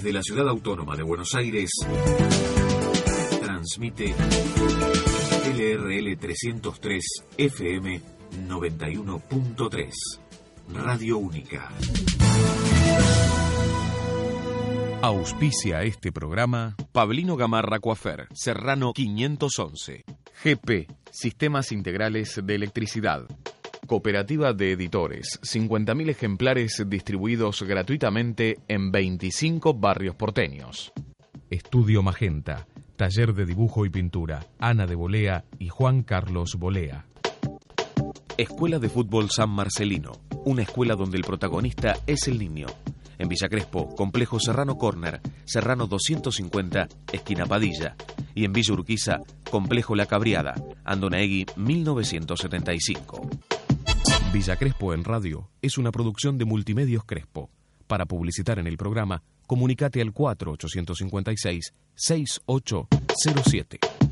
Desde la ciudad autónoma de Buenos Aires, transmite LRL 303 FM 91.3, Radio Única. Auspicia este programa Pablino Gamarra Coafer, Serrano 511. GP, Sistemas Integrales de Electricidad. Cooperativa de Editores, 50.000 ejemplares distribuidos gratuitamente en 25 barrios porteños. Estudio Magenta, Taller de Dibujo y Pintura, Ana de Bolea y Juan Carlos Bolea. Escuela de Fútbol San Marcelino, una escuela donde el protagonista es el niño. En Villa Crespo, Complejo Serrano Corner, Serrano 250, esquina Padilla. Y en Villa Urquiza, Complejo La Cabriada, Andonaegui 1975. Villa Crespo en radio es una producción de Multimedios Crespo. Para publicitar en el programa, comunicate al 4856 6807.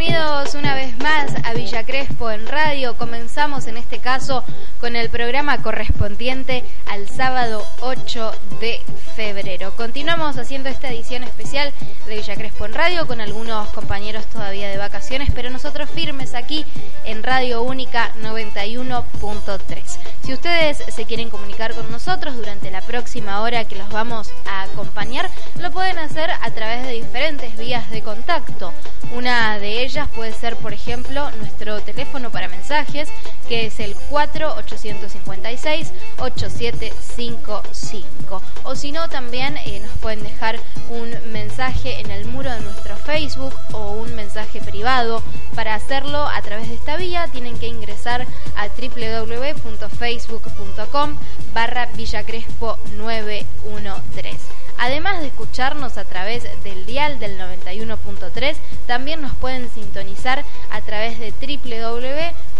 Bienvenidos una vez más a Villa Crespo en radio. Comenzamos en este caso con el programa correspondiente al sábado 8 de febrero. Continuamos haciendo esta edición especial de Villa Crespo en radio con algunos compañeros todavía de vacaciones, pero nosotros firmes aquí en Radio Única 91.3. Si ustedes se quieren comunicar con nosotros durante la próxima hora que los vamos a acompañar, lo pueden hacer a través de diferentes vías de contacto. Una de ellas puede ser, por ejemplo, nuestro teléfono para mensajes, que es el 4856-8755. O si no, también eh, nos pueden dejar un mensaje en el muro de nuestro Facebook o un mensaje privado. Para hacerlo a través de esta vía tienen que ingresar a www.facebook.com barra Villacrespo 913. Además de escucharnos a través del dial del 91.3, también nos pueden sintonizar a través de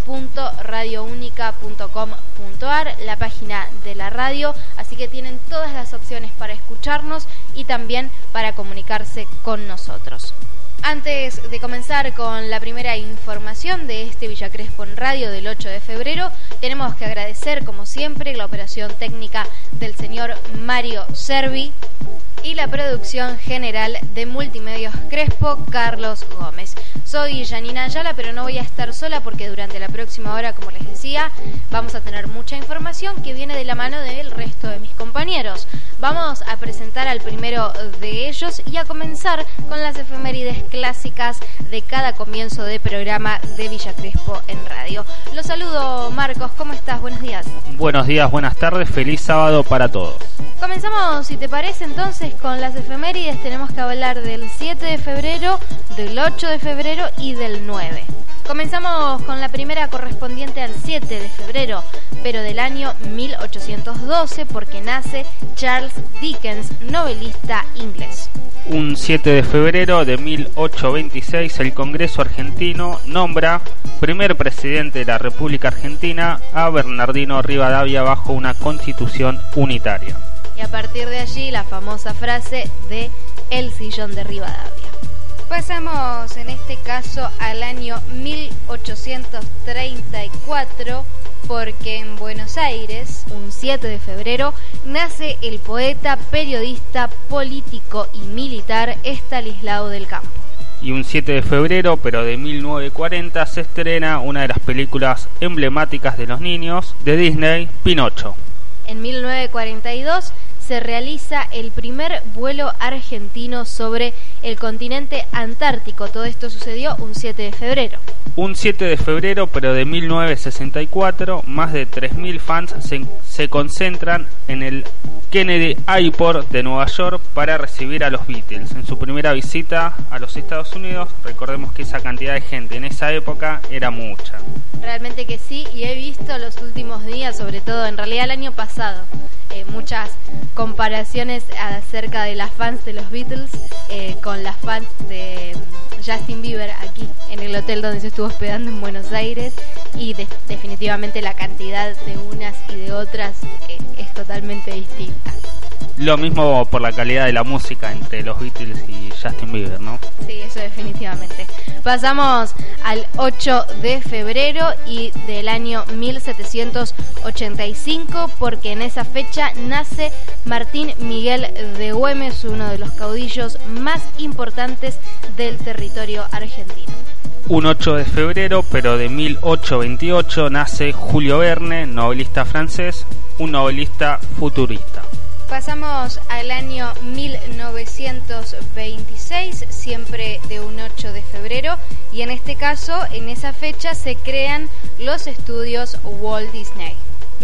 www.radiounica.com.ar, la página de la radio, así que tienen todas las opciones para escucharnos y también para comunicarse con nosotros. Antes de comenzar con la primera información de este Villa Crespo en Radio del 8 de febrero, tenemos que agradecer, como siempre, la operación técnica del señor Mario Servi y la producción general de Multimedios Crespo, Carlos Gómez. Soy Janina Ayala, pero no voy a estar sola porque durante la próxima hora, como les decía, vamos a tener mucha información que viene de la mano del resto de mis compañeros. Vamos a presentar al primero de ellos y a comenzar con las efemérides clásicas de cada comienzo de programa de Villa Crespo en radio. Los saludo, Marcos, ¿cómo estás? Buenos días. Buenos días, buenas tardes, feliz sábado para todos. Comenzamos, si te parece, entonces con las efemérides. Tenemos que hablar del 7 de febrero, del 8 de febrero y del 9. Comenzamos con la primera correspondiente al 7 de febrero, pero del año 1812, porque nace Charles Dickens, novelista inglés. Un 7 de febrero de 1826, el Congreso argentino nombra primer presidente de la República Argentina a Bernardino Rivadavia bajo una constitución unitaria. Y a partir de allí la famosa frase de El sillón de Rivadavia. Pasamos en este caso al año 1834 porque en Buenos Aires, un 7 de febrero, nace el poeta, periodista, político y militar Estalislao del Campo. Y un 7 de febrero, pero de 1940, se estrena una de las películas emblemáticas de los niños de Disney, Pinocho. En 1942 se realiza el primer vuelo argentino sobre el continente antártico. Todo esto sucedió un 7 de febrero. Un 7 de febrero, pero de 1964, más de 3.000 fans se, se, concentran en el Kennedy Airport de Nueva York para recibir a los Beatles. En su primera visita a los Estados Unidos, recordemos que esa cantidad de gente en esa época era mucha. Realmente que sí, y he visto los últimos días, sobre todo en realidad el año pasado, eh, muchas comparaciones acerca de las fans de los Beatles eh, con las fans de Justin Bieber aquí en el hotel donde se estuvo hospedando en Buenos Aires y definitivamente la cantidad de unas y de otras eh, es totalmente distinta. Lo mismo por la calidad de la música entre los Beatles y Justin Bieber, ¿no? Sí, eso definitivamente. Pasamos al 8 de febrero y del año 1785 porque en esa fecha nace Martín Miguel de Güemes, uno de los caudillos más importantes del territorio argentino. Un 8 de febrero, pero de 1828, nace Julio Verne, novelista francés, un novelista futurista. Pasamos al año 1926, siempre de un 8 de febrero, y en este caso, en esa fecha, se crean los estudios Walt Disney.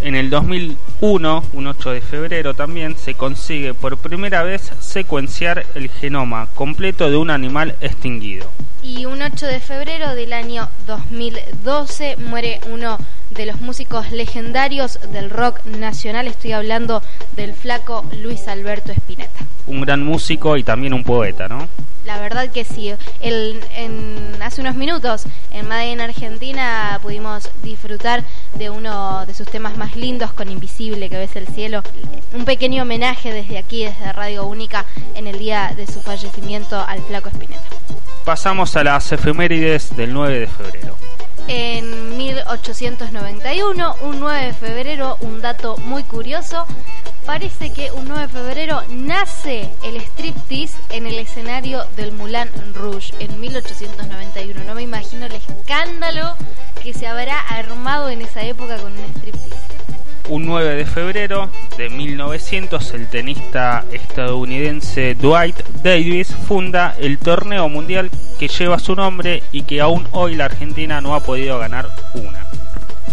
En el 2001, un 8 de febrero también, se consigue por primera vez secuenciar el genoma completo de un animal extinguido. Y un 8 de febrero del año 2012 muere uno de los músicos legendarios del rock nacional, estoy hablando del flaco Luis Alberto Spinetta. Un gran músico y también un poeta, ¿no? La verdad que sí. El, en, hace unos minutos en Madrid, en Argentina, pudimos disfrutar de uno de sus temas más lindos con Invisible, que ves el cielo. Un pequeño homenaje desde aquí, desde Radio Única, en el día de su fallecimiento al flaco Spinetta. Pasamos a las efemérides del 9 de febrero en 1891, un 9 de febrero, un dato muy curioso, parece que un 9 de febrero nace el striptease en el escenario del Moulin Rouge en 1891. No me imagino el escándalo que se habrá armado en esa época con un striptease. Un 9 de febrero de 1900, el tenista estadounidense Dwight Davis funda el torneo mundial que lleva su nombre y que aún hoy la Argentina no ha podido ganar una.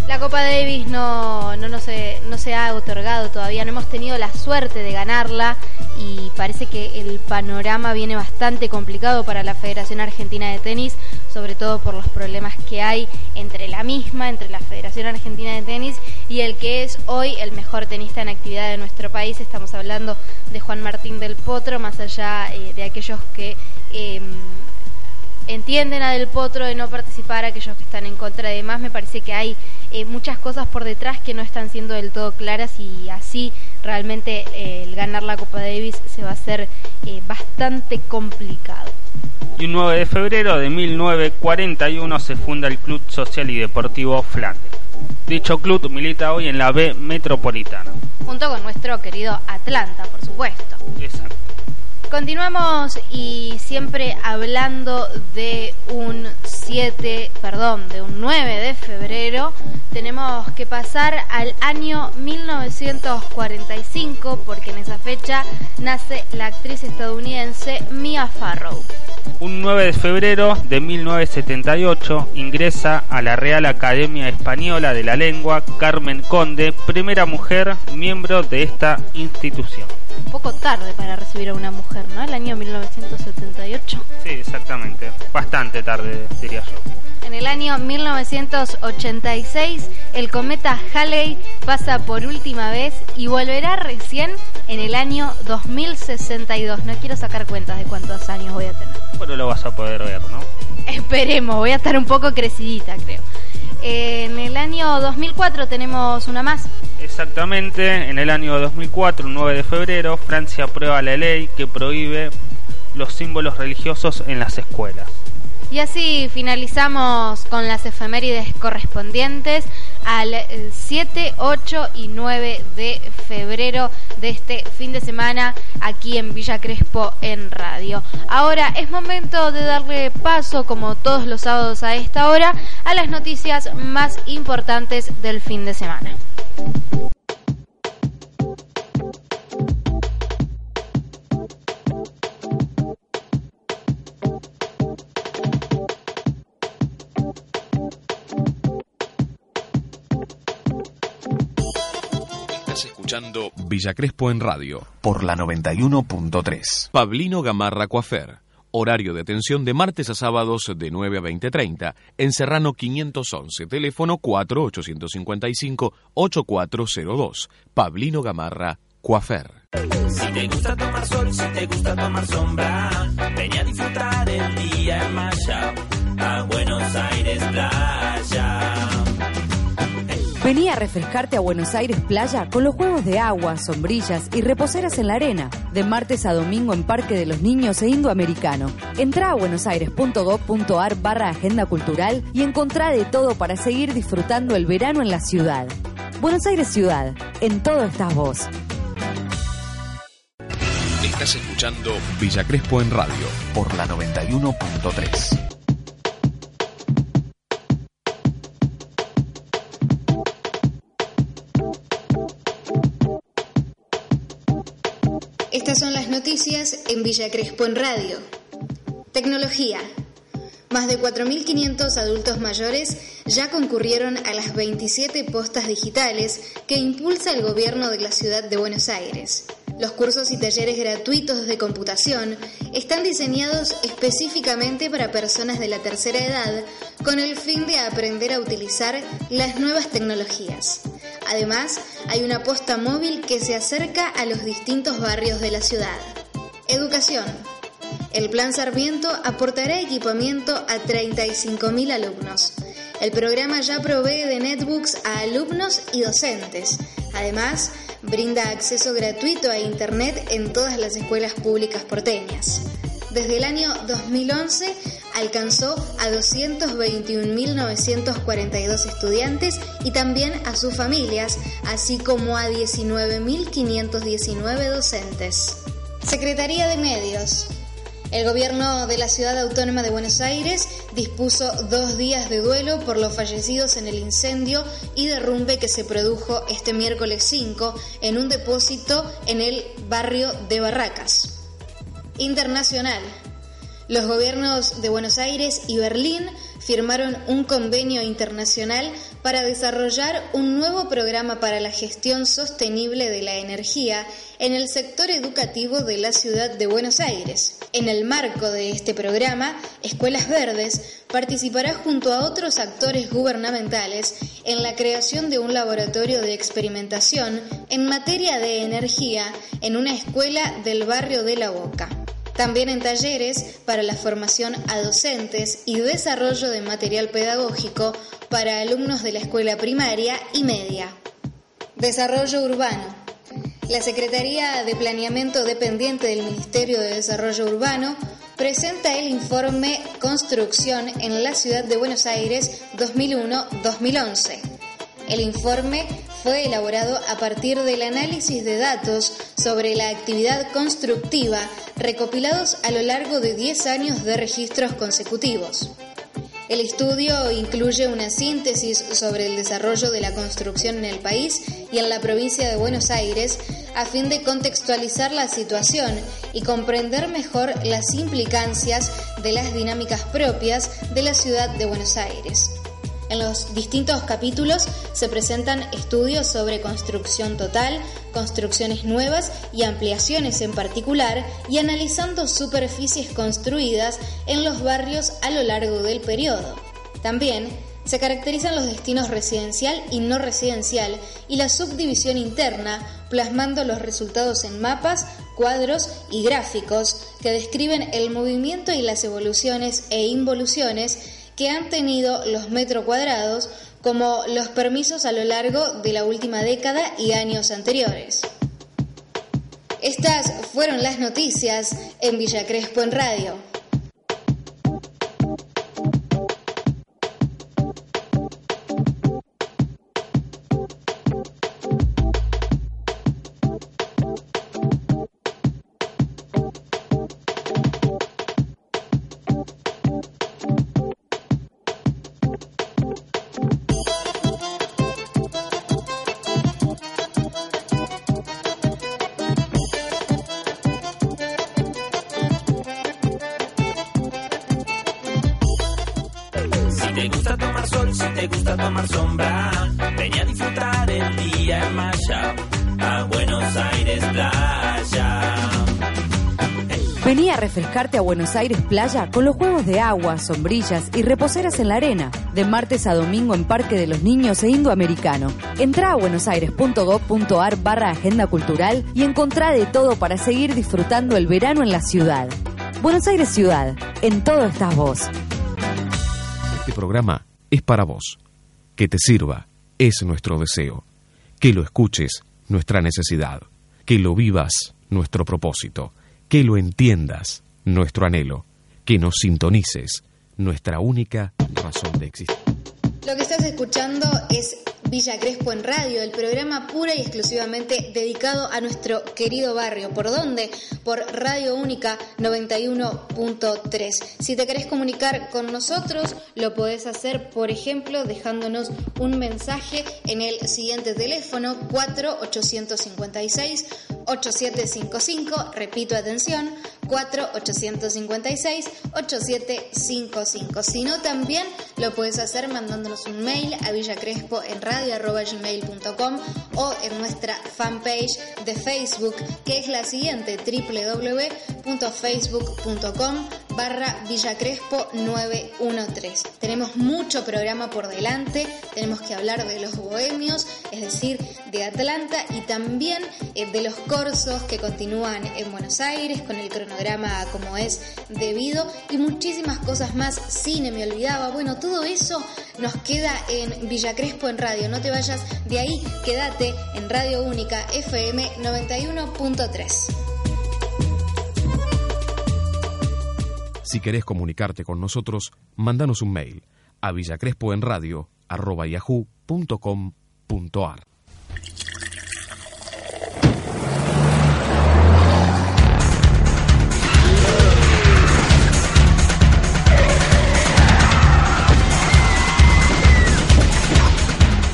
La Copa Davis no, no, no, se, no se ha otorgado todavía, no hemos tenido la suerte de ganarla y parece que el panorama viene bastante complicado para la Federación Argentina de Tenis, sobre todo por los problemas que hay entre la misma, entre la Federación Argentina de Tenis y el que es hoy el mejor tenista en actividad de nuestro país. Estamos hablando de Juan Martín del Potro, más allá eh, de aquellos que em, entienden a Del Potro de no participar, aquellos que están en contra de más, me parece que hay eh, muchas cosas por detrás que no están siendo del todo claras y así realmente eh, el ganar la Copa Davis se va a hacer bastante complicado. Y un 9 de febrero de 1941 se funda el Club Social y Deportivo Flandes. Dicho club milita hoy en la B Metropolitana. Junto con nuestro querido Atlanta, por supuesto. Exacto. Continuamos y siempre hablando de un 7, perdón, de un 9 de febrero, tenemos que pasar al año 1945 porque en esa fecha nace la actriz estadounidense Mia Farrow. Un 9 de febrero de 1978 ingresa a la Real Academia Española de la Lengua Carmen Conde, primera mujer miembro de esta institución un poco tarde para recibir a una mujer, ¿no? El año 1978. Sí, exactamente. Bastante tarde, diría yo. En el año 1986, el cometa Halley pasa por última vez y volverá recién en el año 2062. No quiero sacar cuentas de cuántos años voy a tener. Pero lo vas a poder ver, ¿no? Esperemos, voy a estar un poco crecidita, creo. En el año 2004 tenemos una más. Exactamente, en el año 2004, 9 de febrero, Francia aprueba la ley que prohíbe los símbolos religiosos en las escuelas. Y así finalizamos con las efemérides correspondientes al 7, 8 y 9 de febrero de este fin de semana aquí en Villa Crespo en radio. Ahora es momento de darle paso, como todos los sábados a esta hora, a las noticias más importantes del fin de semana. Escuchando Villa Crespo en radio por la 91.3. Pablino Gamarra Coafer. Horario de atención de martes a sábados de 9 a 20.30 en Serrano 511, teléfono 4855-8402. Pablino Gamarra Coafer. Si te gusta tomar sol, si te gusta tomar sombra, ven a disfrutar el día en Maya, a Buenos Aires Playa. Vení a refrescarte a Buenos Aires Playa con los juegos de agua, sombrillas y reposeras en la arena. De martes a domingo en Parque de los Niños e Indoamericano. Entra a buenosaires.gov.ar barra agenda cultural y encontrá de todo para seguir disfrutando el verano en la ciudad. Buenos Aires Ciudad, en todo estás vos. Estás escuchando Villa Crespo en radio por la 91.3. Son las noticias en Villa Crespo en Radio. Tecnología. Más de 4.500 adultos mayores ya concurrieron a las 27 postas digitales que impulsa el gobierno de la ciudad de Buenos Aires. Los cursos y talleres gratuitos de computación están diseñados específicamente para personas de la tercera edad con el fin de aprender a utilizar las nuevas tecnologías. Además, hay una posta móvil que se acerca a los distintos barrios de la ciudad. Educación. El Plan Sarmiento aportará equipamiento a 35.000 alumnos. El programa ya provee de netbooks a alumnos y docentes. Además, brinda acceso gratuito a Internet en todas las escuelas públicas porteñas. Desde el año 2011 alcanzó a 221.942 estudiantes y también a sus familias, así como a 19.519 docentes. Secretaría de Medios. El gobierno de la ciudad autónoma de Buenos Aires dispuso dos días de duelo por los fallecidos en el incendio y derrumbe que se produjo este miércoles 5 en un depósito en el barrio de Barracas. Internacional. Los gobiernos de Buenos Aires y Berlín firmaron un convenio internacional para desarrollar un nuevo programa para la gestión sostenible de la energía en el sector educativo de la ciudad de Buenos Aires. En el marco de este programa, Escuelas Verdes participará junto a otros actores gubernamentales en la creación de un laboratorio de experimentación en materia de energía en una escuela del barrio de La Boca. También en talleres para la formación a docentes y desarrollo de material pedagógico para alumnos de la escuela primaria y media. Desarrollo urbano. La Secretaría de Planeamiento dependiente del Ministerio de Desarrollo Urbano presenta el informe Construcción en la Ciudad de Buenos Aires 2001-2011. El informe fue elaborado a partir del análisis de datos sobre la actividad constructiva recopilados a lo largo de 10 años de registros consecutivos. El estudio incluye una síntesis sobre el desarrollo de la construcción en el país y en la provincia de Buenos Aires a fin de contextualizar la situación y comprender mejor las implicancias de las dinámicas propias de la ciudad de Buenos Aires. En los distintos capítulos se presentan estudios sobre construcción total, construcciones nuevas y ampliaciones en particular, y analizando superficies construidas en los barrios a lo largo del periodo. También se caracterizan los destinos residencial y no residencial y la subdivisión interna, plasmando los resultados en mapas, cuadros y gráficos que describen el movimiento y las evoluciones e involuciones que han tenido los metros cuadrados como los permisos a lo largo de la última década y años anteriores. Estas fueron las noticias en Villa Crespo en Radio. te gusta tomar sol, si te gusta tomar sombra, ven a disfrutar el día en Maya, a Buenos Aires Playa. Vení a refrescarte a Buenos Aires Playa con los juegos de agua, sombrillas y reposeras en la arena, de martes a domingo en Parque de los Niños e Indoamericano. Entrá a buenosaires.gov.ar barra agenda cultural y encontrá de todo para seguir disfrutando el verano en la ciudad. Buenos Aires Ciudad, en todo estás vos. Este programa es para vos. Que te sirva es nuestro deseo. Que lo escuches, nuestra necesidad. Que lo vivas, nuestro propósito que lo entiendas, nuestro anhelo, que nos sintonices, nuestra única razón de existir. Lo que estás escuchando es Villa Crespo en Radio, el programa pura y exclusivamente dedicado a nuestro querido barrio. ¿Por dónde? Por Radio Única 91.3. Si te querés comunicar con nosotros, lo podés hacer, por ejemplo, dejándonos un mensaje en el siguiente teléfono 4856 8755, repito atención, 4856 8755. Si no, también lo puedes hacer mandándonos un mail a villacrespo en radio.gmail.com o en nuestra fanpage de Facebook, que es la siguiente, www.facebook.com barra Villacrespo 913. Tenemos mucho programa por delante, tenemos que hablar de los bohemios, es decir, de Atlanta y también eh, de los cursos que continúan en Buenos Aires con el cronograma como es debido y muchísimas cosas más. Cine, me olvidaba. Bueno, todo eso nos queda en Villa Crespo en radio. No te vayas de ahí, quédate en Radio Única FM 91.3. Si querés comunicarte con nosotros, mándanos un mail a villacrespoenradio.yahoo.com.ar.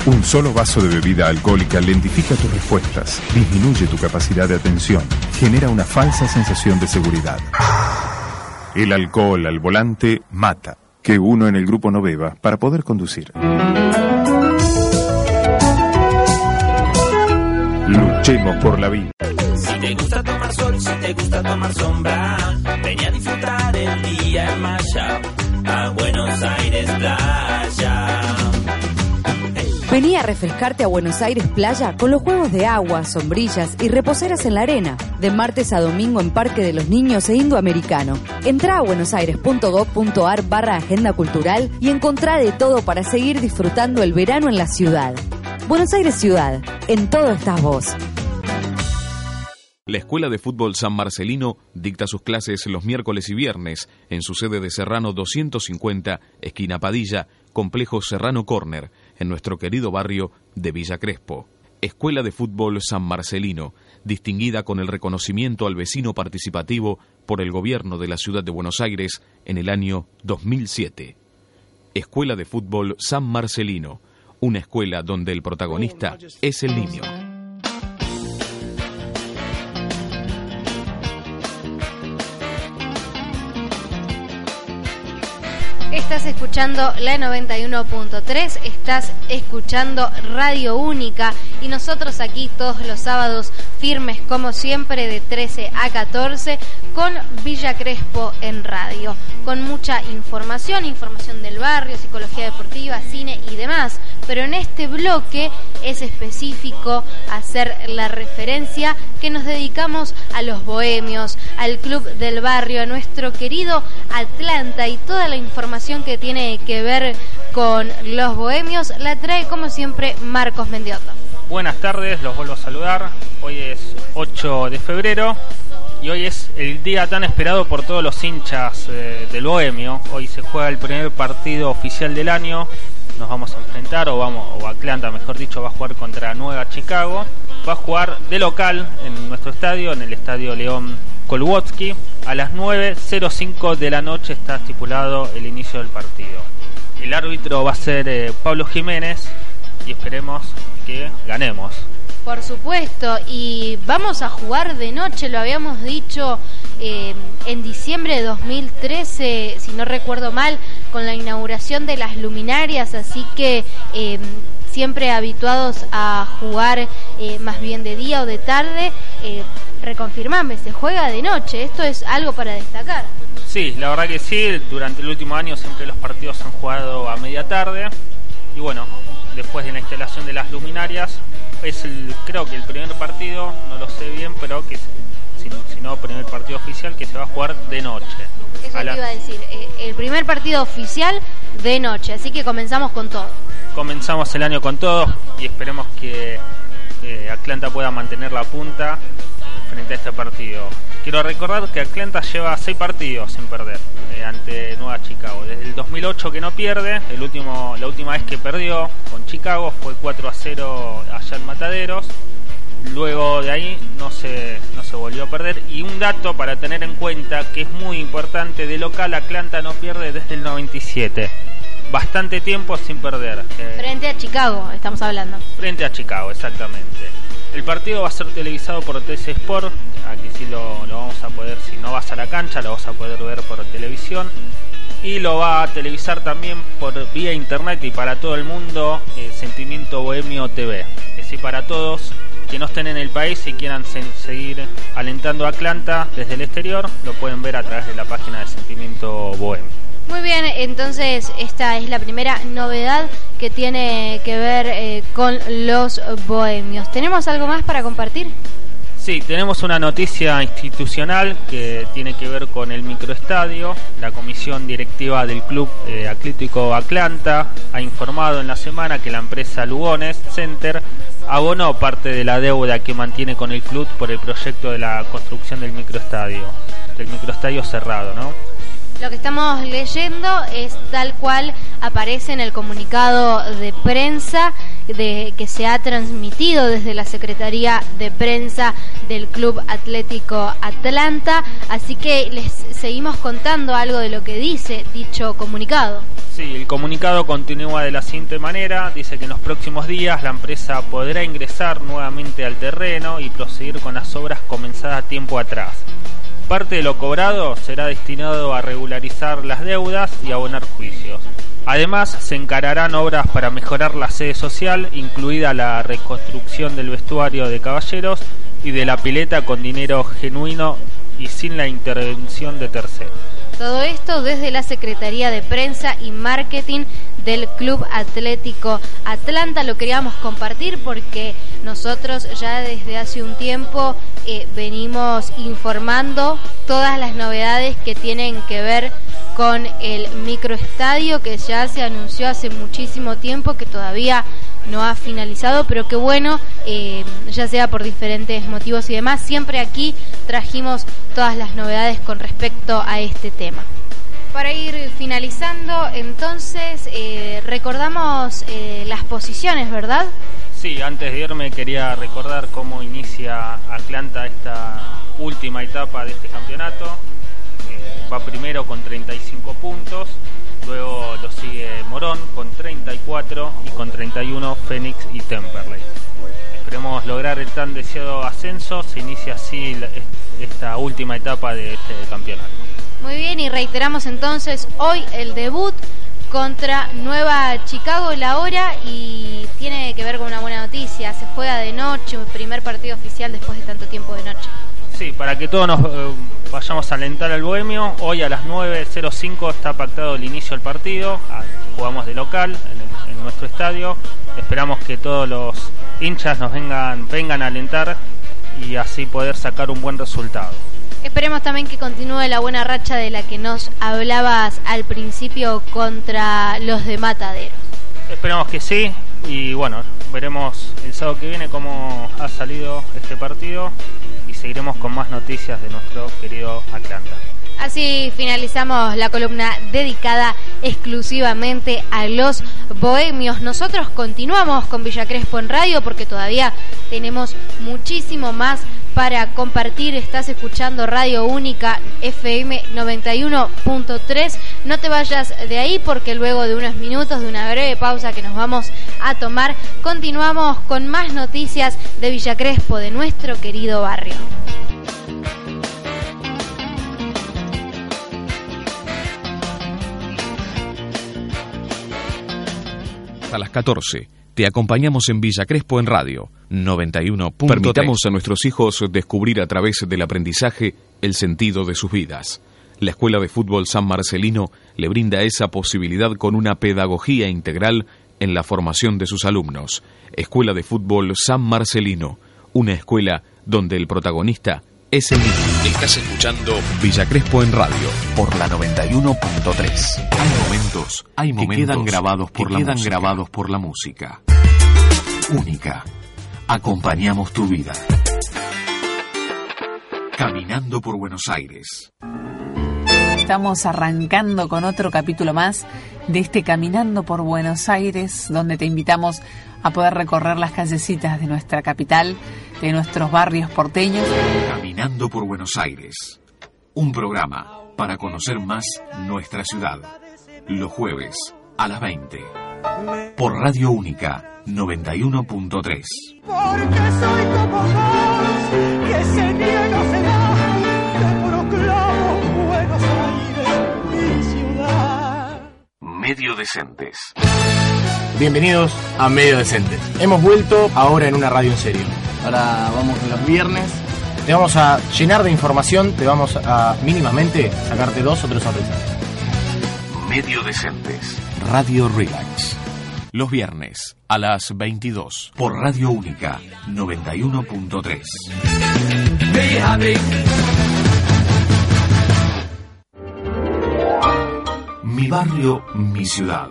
Un solo vaso de bebida alcohólica lentifica tus respuestas, disminuye tu capacidad de atención, genera una falsa sensación de seguridad. El alcohol al volante mata. Que uno en el grupo no beba para poder conducir. Luchemos por la vida. Si te gusta tomar sol, si te gusta tomar sombra, ven a disfrutar el día en Maya, a Buenos Aires Playa. Vení a refrescarte a Buenos Aires Playa con los juegos de agua, sombrillas y reposeras en la arena, de martes a domingo en Parque de los Niños e Indoamericano. Entra a buenosaires.gov.ar barra Agenda Cultural y encontrá de todo para seguir disfrutando el verano en la ciudad. Buenos Aires Ciudad, en todo estás vos. La Escuela de Fútbol San Marcelino dicta sus clases los miércoles y viernes en su sede de Serrano 250, esquina Padilla, complejo Serrano Corner, en nuestro querido barrio de Villa Crespo. Escuela de Fútbol San Marcelino, distinguida con el reconocimiento al vecino participativo por el gobierno de la ciudad de Buenos Aires en el año 2007. Escuela de Fútbol San Marcelino, una escuela donde el protagonista es el niño. Estás escuchando la 91.3, estás escuchando Radio Única y nosotros aquí todos los sábados firmes como siempre de 13 a 14 con Villa Crespo en radio, con mucha información, información del barrio, psicología deportiva, cine y demás. Pero en este bloque es específico hacer la referencia que nos dedicamos a los bohemios, al club del barrio, a nuestro querido Atlanta y toda la información que tiene que ver con los bohemios la trae como siempre Marcos Mendiota. Buenas tardes, los vuelvo a saludar. Hoy es 8 de febrero y hoy es el día tan esperado por todos los hinchas eh, del Bohemio. Hoy se juega el primer partido oficial del año. Nos vamos a enfrentar, o vamos, o Atlanta, mejor dicho, va a jugar contra Nueva Chicago. Va a jugar de local en nuestro estadio, en el estadio León Kolwotsky. A las 9.05 de la noche está estipulado el inicio del partido. El árbitro va a ser eh, Pablo Jiménez y esperemos que ganemos. Por supuesto, y vamos a jugar de noche, lo habíamos dicho eh, en diciembre de 2013, si no recuerdo mal, con la inauguración de las luminarias, así que eh, siempre habituados a jugar más bien de día o de tarde, reconfirmame, se juega de noche, esto es algo para destacar. Sí, la verdad que sí, durante el último año siempre los partidos han jugado a media tarde y bueno, después de la instalación de las luminarias, es el, creo que el primer partido, no lo sé bien, pero que si, si no, primer partido oficial que se va a jugar de noche. Eso te la- iba a decir, eh, el primer partido oficial de noche, así que comenzamos con todo. comenzamos el año con todo y esperemos que eh, Atlanta pueda mantener la punta este partido. Quiero recordar que Atlanta lleva seis partidos sin perder eh, ante Nueva Chicago. Desde el 2008 que no pierde, el último, la última vez que perdió con Chicago fue 4 a 0 allá en Mataderos. Luego de ahí no se, no se volvió a perder. Y un dato para tener en cuenta que es muy importante, de local Atlanta no pierde desde el 97. Bastante tiempo sin perder. eh, Frente a Chicago, estamos hablando. frente a Chicago, exactamente. El partido va a ser televisado por TC Sport, aquí sí lo, vamos a poder, si no vas a la cancha, lo vas a poder ver por televisión. Y lo va a televisar también por vía internet y para todo el mundo, eh, Sentimiento Bohemio TV. Es decir, para todos que no estén en el país y quieran se- seguir alentando a Atlanta desde el exterior, lo pueden ver a través de la página de Sentimiento Bohemio. Muy bien, entonces esta es la primera novedad que tiene que ver eh, con los bohemios. ¿Tenemos algo más para compartir? Sí, tenemos una noticia institucional que tiene que ver con el microestadio. La comisión directiva del Club eh, Atlético Atlanta ha informado en la semana que la empresa Lugones Center abonó parte de la deuda que mantiene con el club por el proyecto de la construcción del microestadio, del microestadio cerrado, ¿no? Lo que estamos leyendo es tal cual aparece en el comunicado de prensa de que se ha transmitido desde la Secretaría de Prensa del Club Atlético Atlanta, así que les seguimos contando algo de lo que dice dicho comunicado. Sí, el comunicado continúa de la siguiente manera. Dice que en los próximos días la empresa podrá ingresar nuevamente al terreno y proseguir con las obras comenzadas tiempo atrás. Parte de lo cobrado será destinado a regularizar las deudas y abonar juicios. Además, se encararán obras para mejorar la sede social, incluida la reconstrucción del vestuario de caballeros y de la pileta con dinero genuino y sin la intervención de terceros. Todo esto desde la Secretaría de Prensa y Marketing del Club Atlético Atlanta. Lo queríamos compartir porque nosotros ya desde hace un tiempo eh, venimos informando todas las novedades que tienen que ver con el microestadio que ya se anunció hace muchísimo tiempo que todavía no ha finalizado, pero que bueno, eh, ya sea por diferentes motivos y demás, siempre aquí trajimos todas las novedades con respecto a este tema. Para ir finalizando, entonces, eh, recordamos eh, las posiciones, ¿verdad? Sí, antes de irme quería recordar cómo inicia Atlanta esta última etapa de este campeonato. Va primero con 35 puntos, luego lo sigue Morón con 34 y con 31 Phoenix y Temperley. Esperemos lograr el tan deseado ascenso, se inicia así esta última etapa de este campeonato. Muy bien, y reiteramos entonces hoy el debut contra Nueva Chicago la hora y tiene que ver con una buena noticia. Se juega de noche, un primer partido oficial después de tanto tiempo de noche. Sí, para que todos nos eh, vayamos a alentar al bohemio, hoy a las 9.05 está pactado el inicio del partido, Ah, jugamos de local en, el- en nuestro estadio, esperamos que todos los hinchas nos vengan, vengan a alentar y así poder sacar un buen resultado. Esperemos también que continúe la buena racha de la que nos hablabas al principio contra los de Mataderos. Esperamos que sí y bueno, veremos el sábado que viene cómo ha salido este partido y seguiremos con más noticias de nuestro querido Atlanta. Así finalizamos la columna dedicada exclusivamente a los bohemios. Nosotros continuamos con Villa Crespo en radio porque todavía tenemos muchísimo más para compartir. Estás escuchando Radio Única FM 91.3. No te vayas de ahí porque luego de unos minutos de una breve pausa que nos vamos a tomar, continuamos con más noticias de Villa Crespo, de nuestro querido barrio. A las 14, Te acompañamos en Villa Crespo en radio 91. Permitamos a nuestros hijos descubrir a través del aprendizaje el sentido de sus vidas. La Escuela de Fútbol San Marcelino le brinda esa posibilidad con una pedagogía integral en la formación de sus alumnos. Escuela de Fútbol San Marcelino, una escuela donde el protagonista es el niño. Estás escuchando Villa Crespo en radio por la 91.3. Hay momentos, hay momentos que quedan grabados por, la, quedan música. grabados por la música. Única. Acompañamos tu vida. Caminando por Buenos Aires. Estamos arrancando con otro capítulo más de este Caminando por Buenos Aires, donde te invitamos a poder recorrer las callecitas de nuestra capital, de nuestros barrios porteños. Caminando por Buenos Aires. Un programa para conocer más nuestra ciudad. Los jueves a las 20. Por Radio Única 91.3. Porque soy como vos, y ese niego será, te proclamo Buenos Aires, mi ciudad. Medio Decentes. Bienvenidos a Medio Decentes. Hemos vuelto ahora en una radio en serio. Ahora vamos los viernes. Te vamos a llenar de información, te vamos a mínimamente sacarte dos o tres sorpresas. Medio Decentes. Radio Relax. Los viernes a las 22. Por Radio Única 91.3. Mi barrio, mi ciudad.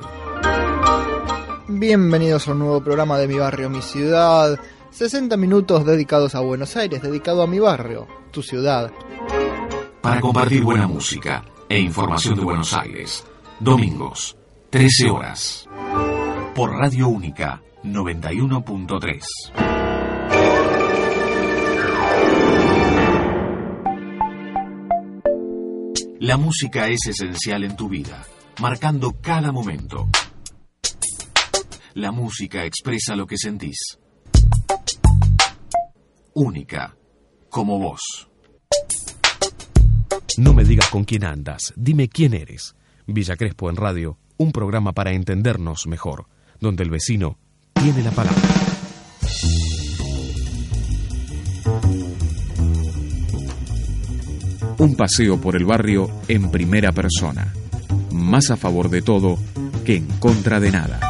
Bienvenidos a un nuevo programa de Mi barrio, mi ciudad. 60 minutos dedicados a Buenos Aires, dedicado a mi barrio, tu ciudad. Para compartir buena música e información de Buenos Aires. Domingos, 13 horas. Por Radio Única 91.3. La música es esencial en tu vida, marcando cada momento. La música expresa lo que sentís. Única, como vos. No me digas con quién andas, dime quién eres. Villa Crespo en radio, un programa para entendernos mejor, donde el vecino tiene la palabra. Un paseo por el barrio en primera persona, más a favor de todo que en contra de nada.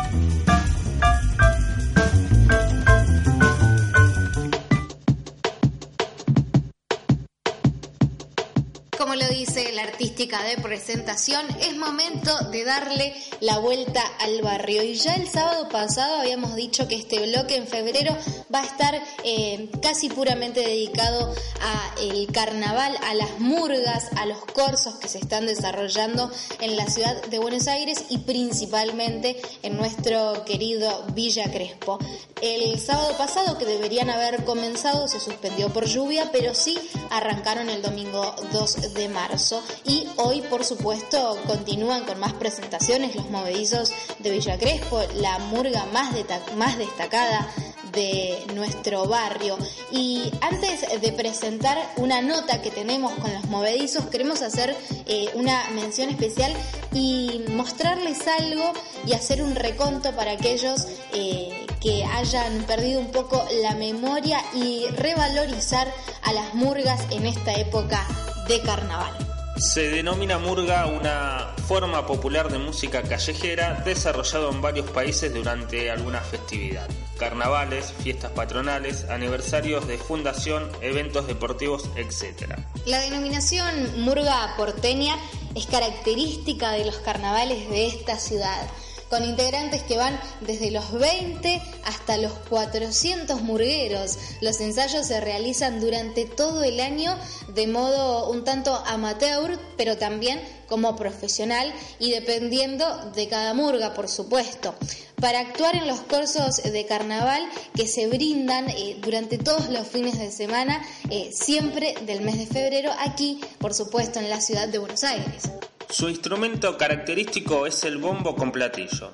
De presentación, es momento de darle la vuelta al barrio. Y ya el sábado pasado habíamos dicho que este bloque en febrero va a estar eh, casi puramente dedicado a el carnaval, a las murgas, a los corsos que se están desarrollando en la ciudad de Buenos Aires y principalmente en nuestro querido Villa Crespo. El sábado pasado, que deberían haber comenzado, se suspendió por lluvia, pero sí arrancaron el domingo 2 de marzo y hoy, por supuesto, continúan con más presentaciones los movedizos de Villa Crespo, la murga más, más destacada de nuestro barrio. Y antes de presentar una nota que tenemos con los movedizos, queremos hacer eh, una mención especial y mostrarles algo y hacer un reconto para aquellos eh, que hayan perdido un poco la memoria y revalorizar a las murgas en esta época de carnaval. Se denomina murga una forma popular de música callejera desarrollado en varios países durante alguna festividad. Carnavales, fiestas patronales, aniversarios de fundación, eventos deportivos, etc. La denominación murga porteña es característica de los carnavales de esta ciudad con integrantes que van desde los 20 hasta los 400 murgueros. Los ensayos se realizan durante todo el año de modo un tanto amateur, pero también como profesional y dependiendo de cada murga, por supuesto. Para actuar en los cursos de carnaval que se brindan eh, durante todos los fines de semana, eh, siempre del mes de febrero, aquí, por supuesto, en la ciudad de Buenos Aires. Su instrumento característico es el bombo con platillo,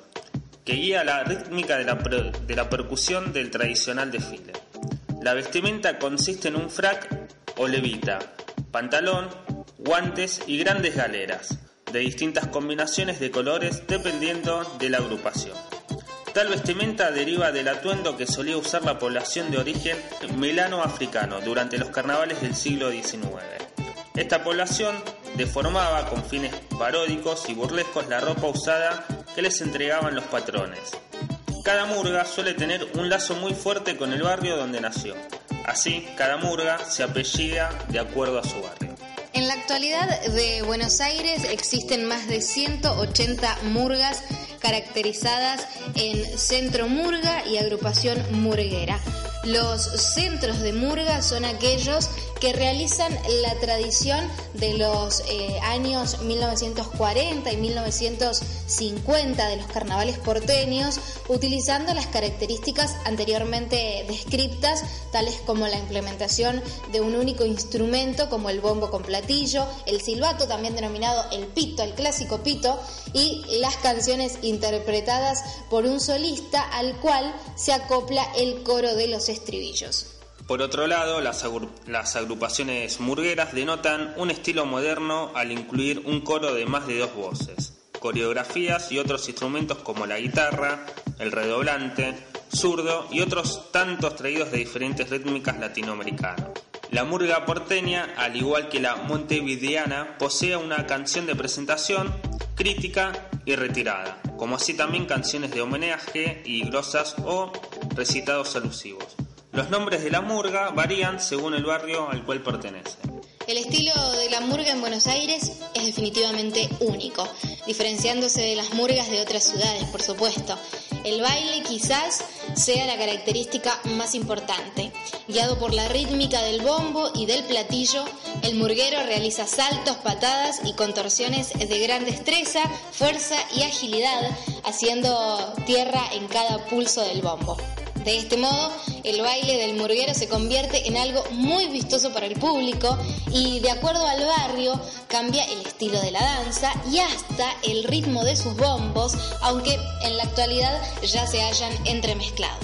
que guía la rítmica de la, percusión del tradicional desfile. La vestimenta consiste en un frac o levita, pantalón, guantes y grandes galeras, de distintas combinaciones de colores dependiendo de la agrupación. Tal vestimenta deriva del atuendo que solía usar la población de origen melano-africano durante los carnavales del siglo XIX. Esta población deformaba con fines paródicos y burlescos la ropa usada que les entregaban los patrones. Cada murga suele tener un lazo muy fuerte con el barrio donde nació. Así, cada murga se apellida de acuerdo a su barrio. En la actualidad de Buenos Aires existen más de 180 murgas caracterizadas en centro murga y agrupación murguera. Los centros de murga son aquellos que realizan la tradición de los eh, años 1940 y 1950 de los carnavales porteños, utilizando las características anteriormente descritas, tales como la implementación de un único instrumento como el bombo con platillo, el silbato, también denominado el pito, el clásico pito, y las canciones interpretadas por un solista al cual se acopla el coro de los estribillos. Por otro lado, las, agrupaciones murgueras denotan un estilo moderno al incluir un coro de más de dos voces, coreografías y otros instrumentos como la guitarra, el redoblante, zurdo y otros tantos traídos de diferentes rítmicas latinoamericanas. La murga porteña, al igual que la montevideana, posee una canción de presentación, crítica y retirada, como así también canciones de homenaje y grosas o recitados alusivos. Los nombres de la murga varían según el barrio al cual pertenece. El estilo de la murga en Buenos Aires es definitivamente único, diferenciándose de las murgas de otras ciudades, por supuesto. El baile quizás sea la característica más importante. Guiado por la rítmica del bombo y del platillo, el murguero realiza saltos, patadas y contorsiones de gran destreza, fuerza y agilidad, haciendo tierra en cada pulso del bombo. De este modo, el baile del murguero se convierte en algo muy vistoso para el público y de acuerdo al barrio cambia el estilo de la danza y hasta el ritmo de sus bombos, aunque en la actualidad ya se hayan entremezclado.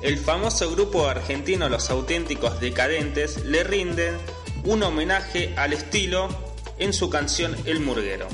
El famoso grupo argentino Los Auténticos Decadentes le rinden un homenaje al estilo en su canción El Murguero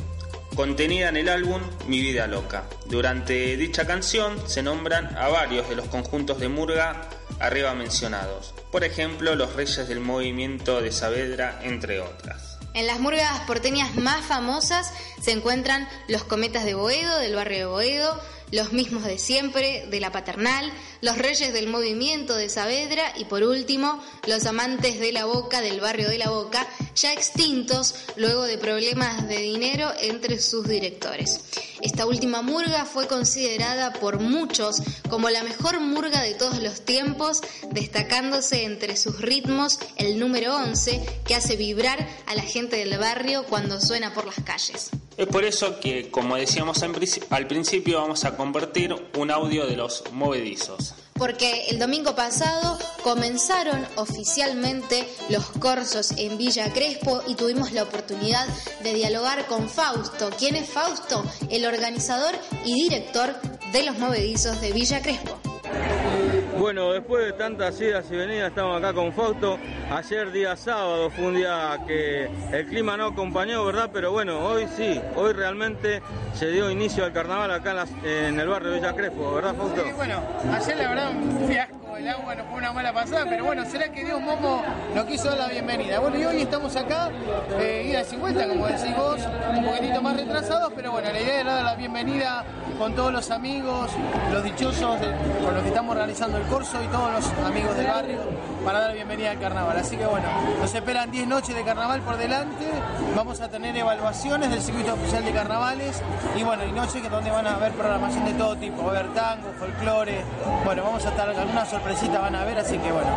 contenida en el álbum Mi Vida Loca. Durante dicha canción se nombran a varios de los conjuntos de murga arriba mencionados, por ejemplo los Reyes del Movimiento de Saavedra, entre otras. En las murgas porteñas más famosas se encuentran los Cometas de Boedo, del barrio de Boedo, los mismos de siempre, de la paternal, los reyes del movimiento de Saavedra y por último, los amantes de la boca del barrio de la boca, ya extintos luego de problemas de dinero entre sus directores. Esta última murga fue considerada por muchos como la mejor murga de todos los tiempos, destacándose entre sus ritmos el número 11 que hace vibrar a la gente del barrio cuando suena por las calles. Es por eso que, como decíamos al principio, vamos a convertir un audio de los movedizos. Porque el domingo pasado comenzaron oficialmente los corsos en Villa Crespo y tuvimos la oportunidad de dialogar con Fausto. ¿Quién es Fausto? El organizador y director de los movedizos de Villa Crespo. Bueno, después de tantas idas y venidas, estamos acá con Fausto. Ayer día sábado fue un día que el clima no acompañó, ¿verdad? Pero bueno, hoy sí, hoy realmente se dio inicio al carnaval acá en, el barrio Villa Crespo, ¿verdad, Fausto? Sí, bueno, ayer la verdad un fiasco el agua no fue una mala pasada, pero bueno, será que Dios Momo nos quiso dar la bienvenida. Bueno, y hoy estamos acá, eh, ida 50, como decís vos, un poquitito más retrasados, pero bueno, la idea era dar la bienvenida con todos los amigos, los dichosos con los que estamos realizando el curso y todos los amigos del barrio para dar bienvenida al carnaval. Así que bueno, nos esperan 10 noches de carnaval por delante, vamos a tener evaluaciones del circuito oficial de carnavales y bueno, y noches donde van a haber programación de todo tipo, va a haber tango, folclore, bueno, vamos a estar algunas sorpresas van a ver, así que bueno.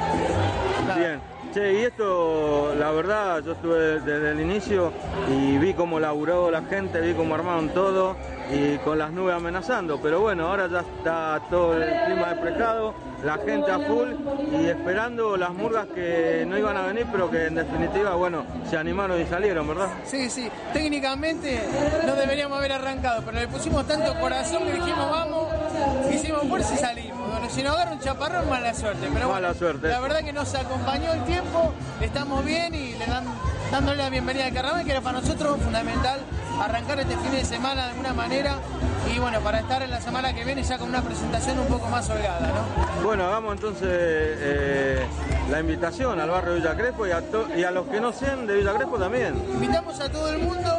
Bien. Che, y esto, la verdad, yo estuve desde el inicio y vi cómo laburó la gente, vi cómo armaron todo y con las nubes amenazando, pero bueno, ahora ya está todo el clima despejado, la gente a full y esperando las murgas que no iban a venir, pero que en definitiva, bueno, se animaron y salieron, ¿verdad? Sí, sí, técnicamente no deberíamos haber arrancado, pero le pusimos tanto corazón que dijimos vamos, hicimos fuerza y salimos si no agarra un chaparrón, mala suerte. Pero mala suerte. La verdad que nos acompañó el tiempo, estamos bien y le dan dándole la bienvenida al carnaval, que era para nosotros fundamental arrancar este fin de semana de alguna manera y bueno, para estar en la semana que viene ya con una presentación un poco más holgada, ¿no? Bueno, hagamos entonces eh, la invitación al barrio de Villa Crespo y a, y a los que no sean de Villa Crespo también. Invitamos a todo el mundo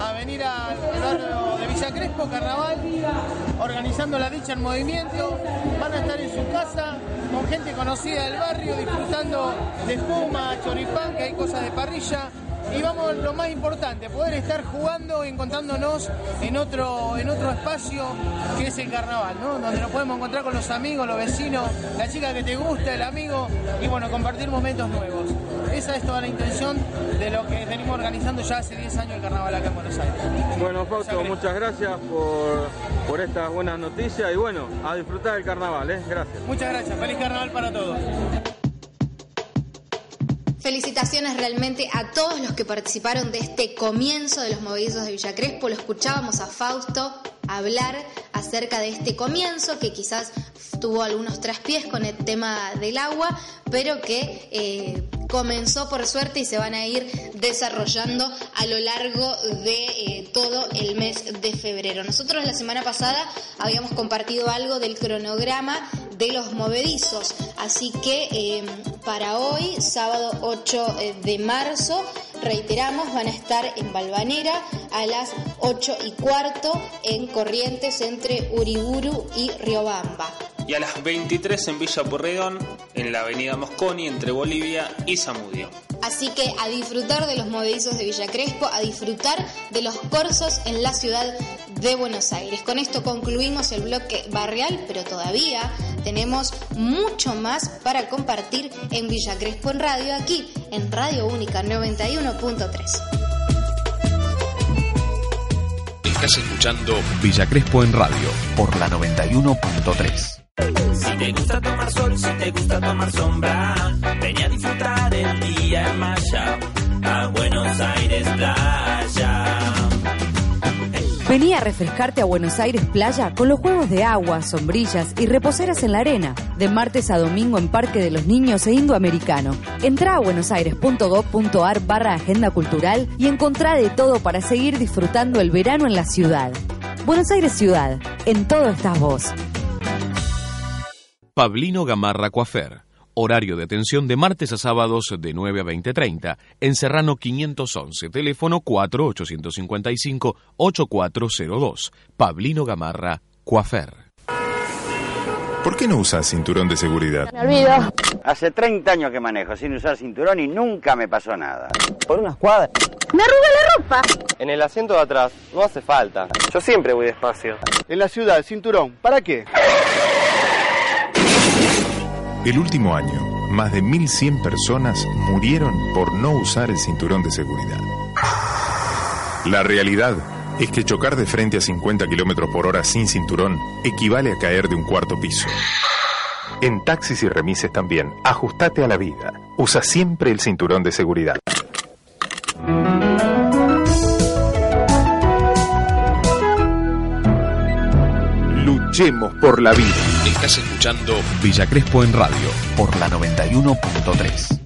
a venir al barrio de Villa Crespo, Carnaval, organizando la dicha en movimiento. Van a estar en su casa con gente conocida del barrio, disfrutando de espuma, choripán, que hay cosas de parrilla y vamos lo más importante, poder estar jugando y encontrándonos en otro, en otro espacio que es el carnaval, ¿no? Donde nos podemos encontrar con los amigos, los vecinos, la chica que te gusta, el amigo, y bueno, compartir momentos nuevos. Esa es toda la intención de lo que venimos organizando ya hace 10 años el carnaval acá en Buenos Aires. Bueno, Fausto, muchas gracias por, por estas buenas noticias y bueno, a disfrutar del carnaval, ¿eh? Gracias. Muchas gracias, feliz carnaval para todos. Felicitaciones realmente a todos los que participaron de este comienzo de los movedizos de Villa Crespo. Lo escuchábamos a Fausto hablar acerca de este comienzo que quizás tuvo algunos traspiés con el tema del agua, pero que eh, comenzó por suerte y se van a ir desarrollando a lo largo de eh, todo el mes de febrero. Nosotros la semana pasada habíamos compartido algo del cronograma de los movedizos, así que eh, para hoy, sábado 8 eh, de marzo, reiteramos, van a estar en Balvanera a las 8 y cuarto en Corrientes entre Uriburu y Riobamba y a las 23 en Villa Porredón, en la avenida Mosconi, entre Bolivia y Zamudio. Así que a disfrutar de los movedizos de Villa Crespo, a disfrutar de los corsos en la ciudad de Buenos Aires. Con esto concluimos el bloque barrial, pero todavía tenemos mucho más para compartir en Villa Crespo en radio, aquí en Radio Única 91.3. Estás escuchando Villa Crespo en radio por la 91.3. Si te gusta tomar sol, si te gusta tomar sombra, ven a disfrutar el día en Maya, a Buenos Aires Playa. Vení a refrescarte a Buenos Aires Playa con los juegos de agua, sombrillas y reposeras en la arena, de martes a domingo en Parque de los Niños e Indoamericano. Entra a buenosaires.gov.ar barra Agenda Cultural y encontrá de todo para seguir disfrutando el verano en la ciudad. Buenos Aires Ciudad, en todo estás vos. Pablino Gamarra Coafer. Horario de atención de martes a sábados de 9 a 20.30 en Serrano 511, teléfono 4855-8402. Pablino Gamarra Coafer. ¿Por qué no usas cinturón de seguridad? Me olvido. Hace 30 años que manejo sin usar cinturón y nunca me pasó nada. Por unas cuadras. Me arruga la ropa. En el asiento de atrás no hace falta. Yo siempre voy despacio. En la ciudad, cinturón. ¿Para qué? El último año, más de 1.100 personas murieron por no usar el cinturón de seguridad. La realidad es que chocar de frente a 50 km por hora sin cinturón equivale a caer de un cuarto piso. En taxis y remises también, ajustate a la vida. Usa siempre el cinturón de seguridad. Luchemos por la vida. Estás escuchando Villa Crespo en radio por la 91.3.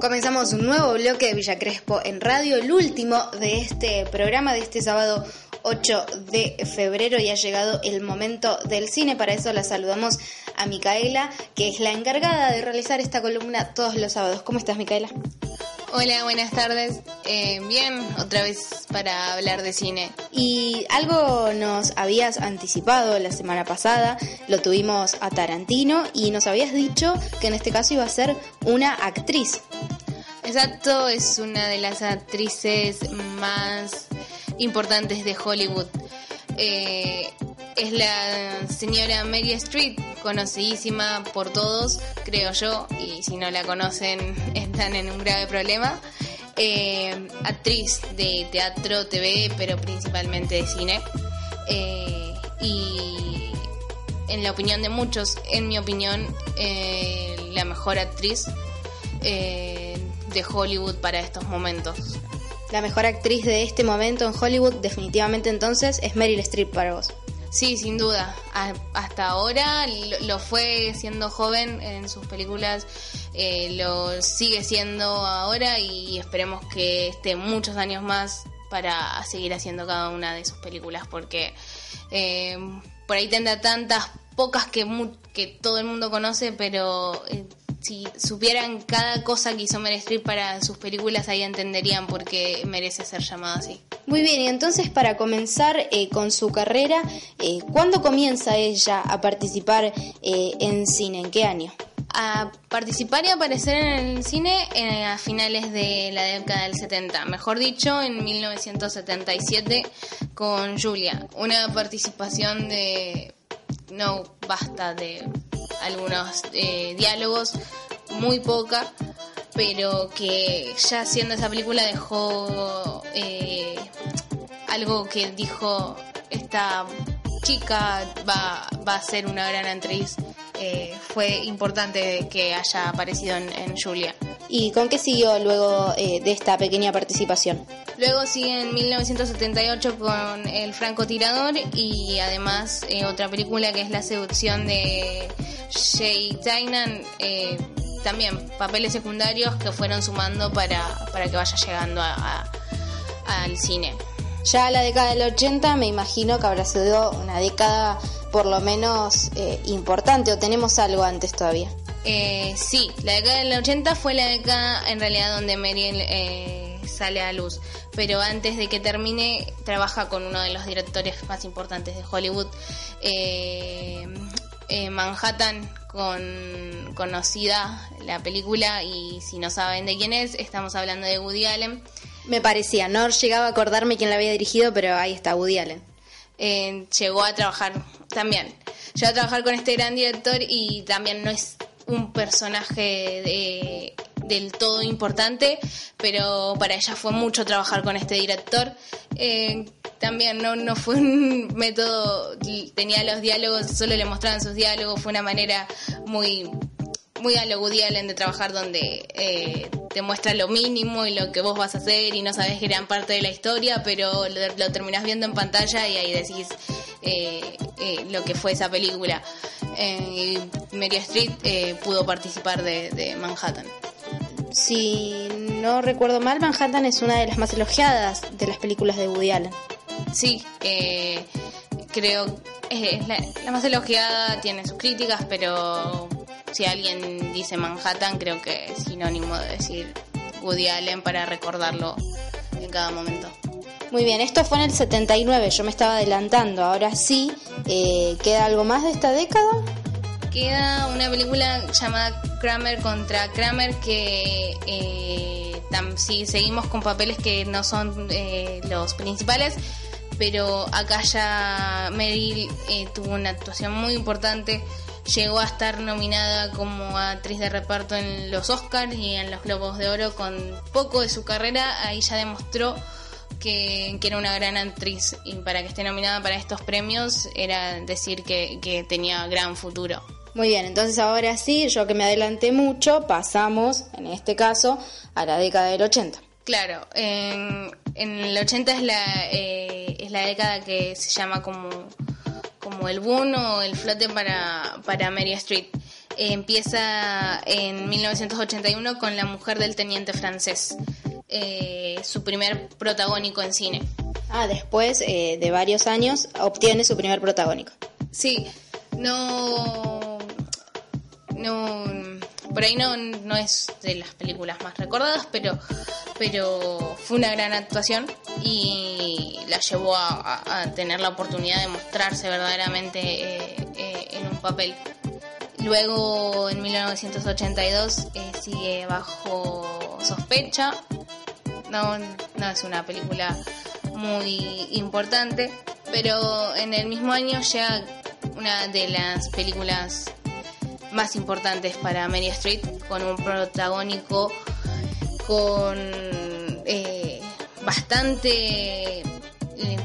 Comenzamos un nuevo bloque de Villa Crespo en radio, el último de este programa de este sábado 8 de febrero y ha llegado el momento del cine. Para eso la saludamos a Micaela, que es la encargada de realizar esta columna todos los sábados. ¿Cómo estás, Micaela? Hola, buenas tardes. Eh, bien, otra vez para hablar de cine. Y algo nos habías anticipado la semana pasada, lo tuvimos a Tarantino y nos habías dicho que en este caso iba a ser una actriz. Exacto, es una de las actrices más importantes de Hollywood. Eh, es la señora Mary Street, conocidísima por todos, creo yo, y si no la conocen están en un grave problema. Eh, actriz de teatro, TV, pero principalmente de cine. Eh, y en la opinión de muchos, en mi opinión, la mejor actriz de Hollywood para estos momentos. La mejor actriz de este momento en Hollywood definitivamente entonces es Meryl Streep para vos. Sí, sin duda. Hasta ahora lo, fue siendo joven en sus películas, eh, lo sigue siendo ahora y esperemos que esté muchos años más para seguir haciendo cada una de sus películas porque eh, por ahí tendrá tantas pocas que, que todo el mundo conoce, pero eh, si supieran cada cosa que hizo Meryl Streep para sus películas, ahí entenderían por qué merece ser llamada así. Muy bien, y entonces para comenzar eh, con su carrera, eh, ¿cuándo comienza ella a participar eh, en cine? ¿En qué año? a participar y aparecer en el cine a finales de la década del 70, mejor dicho, en 1977 con Julia. Una participación de no basta de algunos eh, diálogos, muy poca, pero que ya haciendo esa película dejó eh, algo que dijo esta chica va, va a ser una gran actriz. Eh, fue importante que haya aparecido en, en Julia. ¿Y con qué siguió luego eh, de esta pequeña participación? Luego sigue en 1978 con El francotirador y además eh, otra película que es La seducción de Jay Tynan. eh, también papeles secundarios que fueron sumando para, para que vaya llegando a- a- al cine. Ya la década del 80 me imagino que habrá sido una década por lo menos eh, importante o tenemos algo antes todavía. Eh, sí, la década del 80 fue la década en realidad donde Meryl eh, sale a luz, pero antes de que termine trabaja con uno de los directores más importantes de Hollywood, eh, eh, Manhattan, con conocida la película y si no saben de quién es, estamos hablando de Woody Allen. Me parecía, no llegaba a acordarme quién la había dirigido, pero ahí está, Woody Allen. Eh, llegó a trabajar también. Llegó a trabajar con este gran director y también no es un personaje de- del todo importante, pero para ella fue mucho trabajar con este director. Eh, también no, no fue un método, tenía los diálogos, solo le mostraban sus diálogos, fue una manera muy muy a lo Woody Allen de trabajar donde eh, te muestra lo mínimo y lo que vos vas a hacer y no sabes gran parte de la historia, pero lo, lo terminás viendo en pantalla y ahí decís eh, eh, lo que fue esa película. Eh, y Mary Street eh, pudo participar de, de Manhattan. Si no recuerdo mal, Manhattan es una de las más elogiadas de las películas de Woody Allen. Sí, eh, creo es la, la más elogiada, tiene sus críticas, pero si alguien dice Manhattan, creo que es sinónimo de decir Woody Allen para recordarlo en cada momento. Muy bien, esto fue en el 79, yo me estaba adelantando. Ahora sí, eh, ¿queda algo más de esta década? Queda una película llamada Kramer contra Kramer que eh, tam- sí, seguimos con papeles que no son eh, los principales, pero acá ya Meryl eh, tuvo una actuación muy importante. Llegó a estar nominada como actriz de reparto en los Oscars y en los Globos de Oro con poco de su carrera. Ahí ya demostró que, que era una gran actriz y para que esté nominada para estos premios era decir que, que tenía gran futuro. Muy bien, entonces ahora sí, yo que me adelanté mucho, pasamos, en este caso, a la década del 80. Claro, en, en el 80 es la, eh, es la década que se llama como, como el boom o el flote para, para Mary Street. Eh, empieza en 1981 con La mujer del teniente francés, eh, su primer protagónico en cine. Ah, después eh, de varios años obtiene su primer protagónico. Sí, no, no, por ahí no, no es de las películas más recordadas, pero, pero fue una gran actuación y la llevó a, tener la oportunidad de mostrarse verdaderamente eh, eh, en un papel. Luego, en 1982, eh, sigue bajo sospecha. No, no es una película muy importante, pero en el mismo año ya una de las películas más importantes para Mary Street, con un protagónico con eh, bastante eh,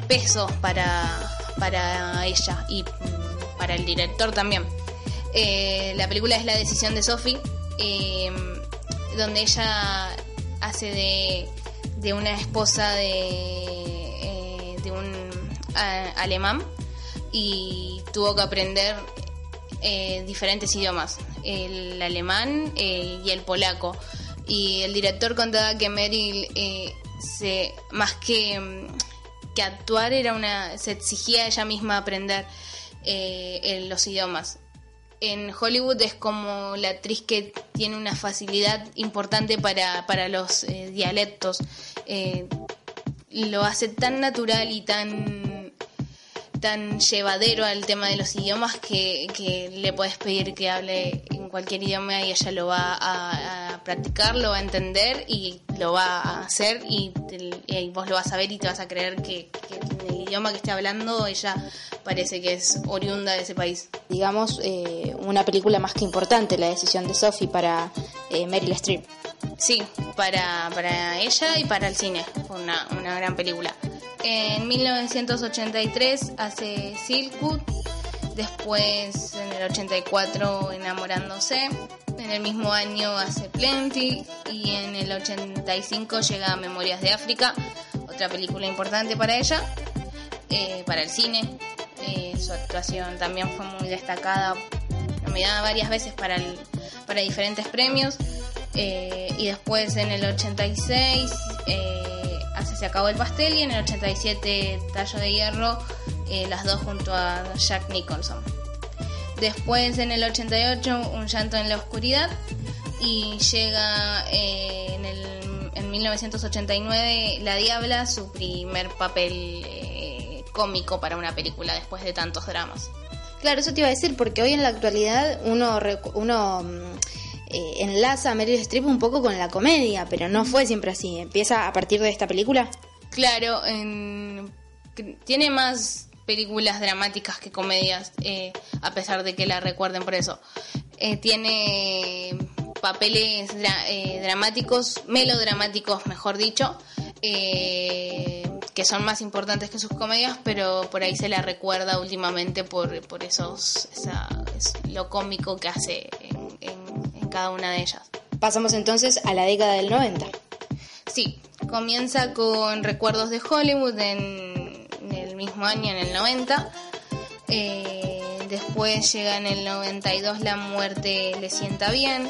peso para, para ella y mm, para el director también. Eh, la película es La decisión de Sophie, eh, donde ella hace de, de una esposa de, de un alemán y tuvo que aprender eh, diferentes idiomas, el alemán eh, y el polaco. Y el director contaba que Meryl eh, se, más que, mm, que actuar era una, se exigía ella misma aprender en los idiomas. En Hollywood es como la actriz que tiene una facilidad importante para, para los dialectos. lo hace tan natural y tan tan llevadero al tema de los idiomas que, que le puedes pedir que hable en cualquier idioma y ella lo va a, practicar, lo va a entender y lo va a hacer y, vos lo vas a ver y te vas a creer que, en el idioma que esté hablando ella parece que es oriunda de ese país. Digamos, eh, una película más que importante, la decisión de Sophie para eh, Meryl Streep. Sí, para, para ella y para el cine, fue una, una gran película. En 1983 hace Silkwood, después en el 84 Enamorándose, en el mismo año hace Plenty y en el 85 llega Memorias de África, otra película importante para ella, eh, para el cine. Eh, su actuación también fue muy destacada, nominada varias veces para, para diferentes premios. Eh, y después en el 86 se acabó el pastel y en el 87 Tallo de Hierro, eh, las dos junto a Jack Nicholson. Después en el 88 Un llanto en la oscuridad y llega eh, en, el, en 1989 La Diabla, su primer papel eh, cómico para una película después de tantos dramas. Claro, eso te iba a decir, porque hoy en la actualidad uno, uno mm, eh, enlaza a Meryl Streep un poco con la comedia, pero no fue siempre así. ¿Empieza a partir de esta película? Claro, tiene más películas dramáticas que comedias, eh, a pesar de que la recuerden por eso. Eh, tiene papeles dramáticos, melodramáticos, mejor dicho, que son más importantes que sus comedias, pero por ahí se la recuerda últimamente por, por esos, lo cómico que hace cada una de ellas. Pasamos entonces a la década del 90. Sí, comienza con Recuerdos de Hollywood en, el mismo año, en el 90. Eh, después llega en el 92 La muerte le sienta bien.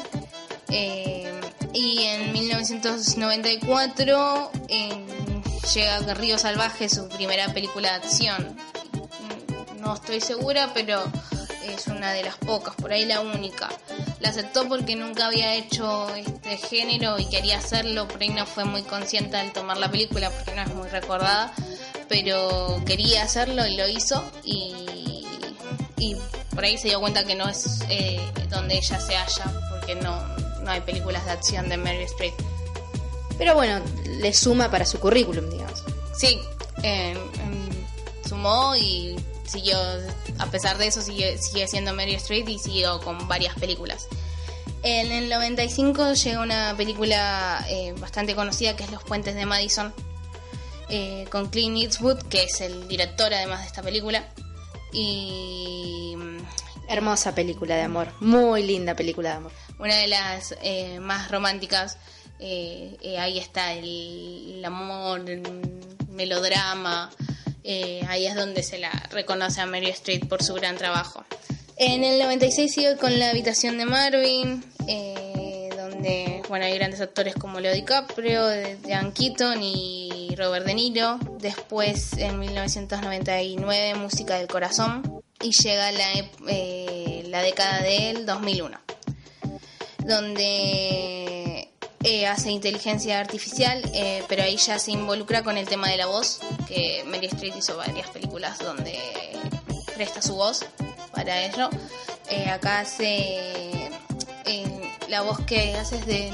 Eh, y en 1994 llega Río Salvaje, su primera película de acción. No estoy segura, pero es una de las pocas, por ahí la única. La aceptó porque nunca había hecho este género y quería hacerlo, por ahí no fue muy consciente al tomar la película porque no es muy recordada, pero quería hacerlo y lo hizo y, y por ahí se dio cuenta que no es eh, donde ella se halla, porque no, no hay películas de acción de Mary Street Pero bueno, le suma para su currículum, digamos. Sí, sumó y siguió, a pesar de eso, sigue, sigue siendo Mary Street y siguió con varias películas. En el 95 llega una película eh, bastante conocida que es Los Puentes de Madison, eh, con Clint Eastwood, que es el director además de esta película. Y. Mm, Hermosa película de amor, muy linda película de amor. Una de las eh, más románticas. ahí está el, el amor, el melodrama, eh, ahí es donde se la reconoce a Mary Street por su gran trabajo. En el 96 sigue con La habitación de Marvin, eh, donde bueno, hay grandes actores como Leo DiCaprio, Jan Keaton y Robert De Niro. Después, en 1999, Música del Corazón. Y llega la, eh, la década del 2001, donde eh, hace inteligencia artificial, eh, pero ahí ya se involucra con el tema de la voz, que Mary Street hizo varias películas donde presta su voz para ello. Eh, acá hace la voz que haces de,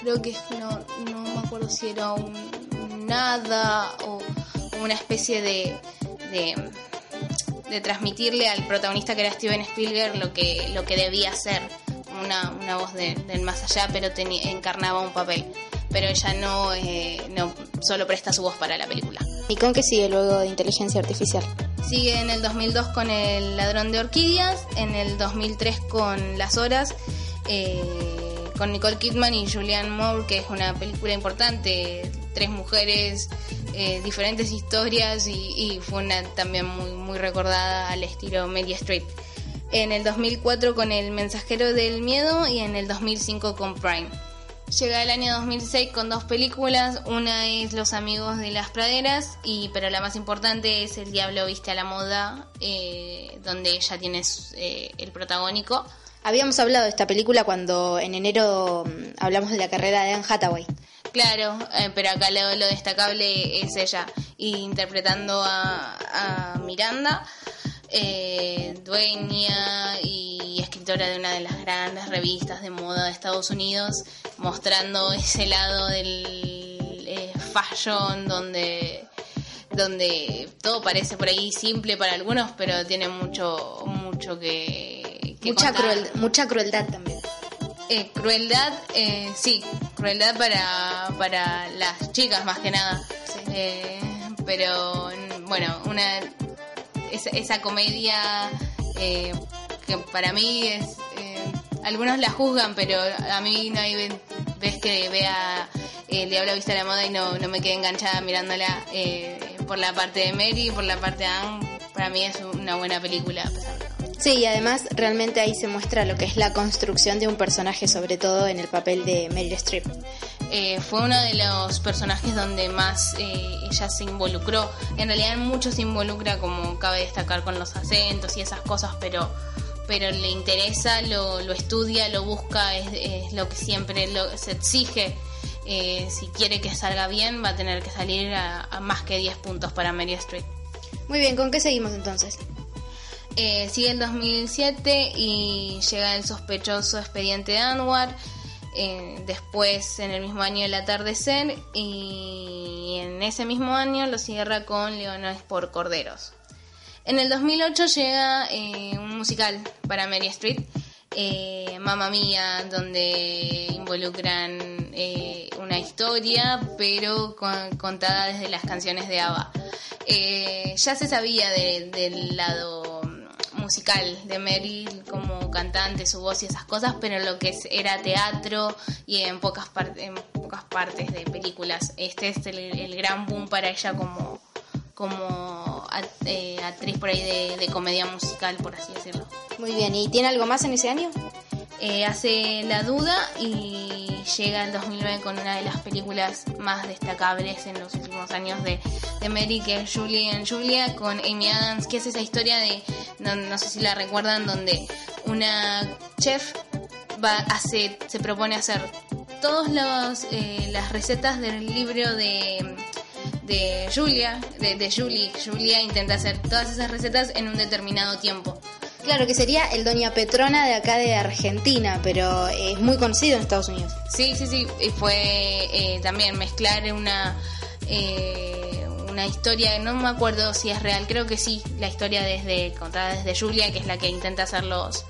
creo que no, no me acuerdo si era un, nada o una especie de, de, transmitirle al protagonista que era Steven Spielberg lo que, lo que debía ser una, una voz del más allá, pero tenía, encarnaba un papel. Pero ella no, eh, no solo presta su voz para la película. ¿Y con qué sigue luego de inteligencia artificial? Sigue en el 2002 con El ladrón de orquídeas, en el 2003 con Las horas, eh, con Nicole Kidman y Julianne Moore, que es una película importante, tres mujeres eh, diferentes historias y, y fue una también muy, muy recordada al estilo Media Street. En el 2004 con El Mensajero del Miedo y en el 2005 con Prime. Llega el año 2006 con dos películas, una es Los Amigos de las Praderas, y pero la más importante es El Diablo Viste a la Moda, eh, donde ella tiene eh, el protagónico. Habíamos hablado de esta película cuando en enero mm, hablamos de la carrera de Anne Hathaway. Claro, eh, pero acá lo, lo, destacable es ella, interpretando a, a Miranda, eh, dueña y escritora de una de las grandes revistas de moda de Estados Unidos, mostrando ese lado del eh, fashion donde donde todo parece por ahí simple para algunos, pero tiene mucho mucho que, que mucha contar. cruel, mucha crueldad también. Eh, crueldad, eh, sí, crueldad para, para las chicas más que nada. Eh, pero bueno, una esa, esa comedia eh, que para mí es... eh, algunos la juzgan, pero a mí no hay ve- vez que vea El Diablo Vista a la Moda y no, no me quede enganchada mirándola eh, por la parte de Mary, por la parte de Anne. Para mí es una buena película. Sí, y además realmente ahí se muestra lo que es la construcción de un personaje, sobre todo en el papel de Meryl Streep. Eh, fue uno de los personajes donde más eh, ella se involucró. En realidad mucho se involucra, como cabe destacar, con los acentos y esas cosas, pero pero le interesa, lo, lo estudia, lo busca, es, es lo que siempre lo- se exige. Eh, si quiere que salga bien, va a tener que salir a, a más que 10 puntos para Mary Street. Muy bien, ¿con qué seguimos entonces? Eh, sigue el 2007 y llega el sospechoso expediente de Anwar. Eh, después, en el mismo año, El atardecer. Y en ese mismo año lo cierra con Leones por Corderos. En el 2008 llega eh, un musical para Mary Street, eh, Mamma Mía, donde involucran eh, una historia, pero con- contada desde las canciones de ABBA. Ya se sabía de- del lado musical de Meryl como cantante, su voz y esas cosas, pero lo que era teatro y en pocas, par- en pocas partes de películas. Este es el, el gran boom para ella como, como eh, actriz por ahí de, de comedia musical, por así decirlo. Muy bien, ¿y tiene algo más en ese año? Eh, hace La Duda y llega el 2009 con una de las películas más destacables en los últimos años de, de Mary, que es Julie and Julia, con Amy Adams, que es esa historia de, no, no sé si la recuerdan, donde una chef va, hace, se propone hacer todas las recetas del libro de, de Julia, de, de Julie. Julia intenta hacer todas esas recetas en un determinado tiempo. Claro, que sería el Doña Petrona de acá de Argentina, pero es muy conocido en Estados Unidos. Sí, sí, sí. Y fue eh, también mezclar una eh, una historia, no me acuerdo si es real, creo que sí, la historia desde contada desde Julia, que es la que intenta hacer los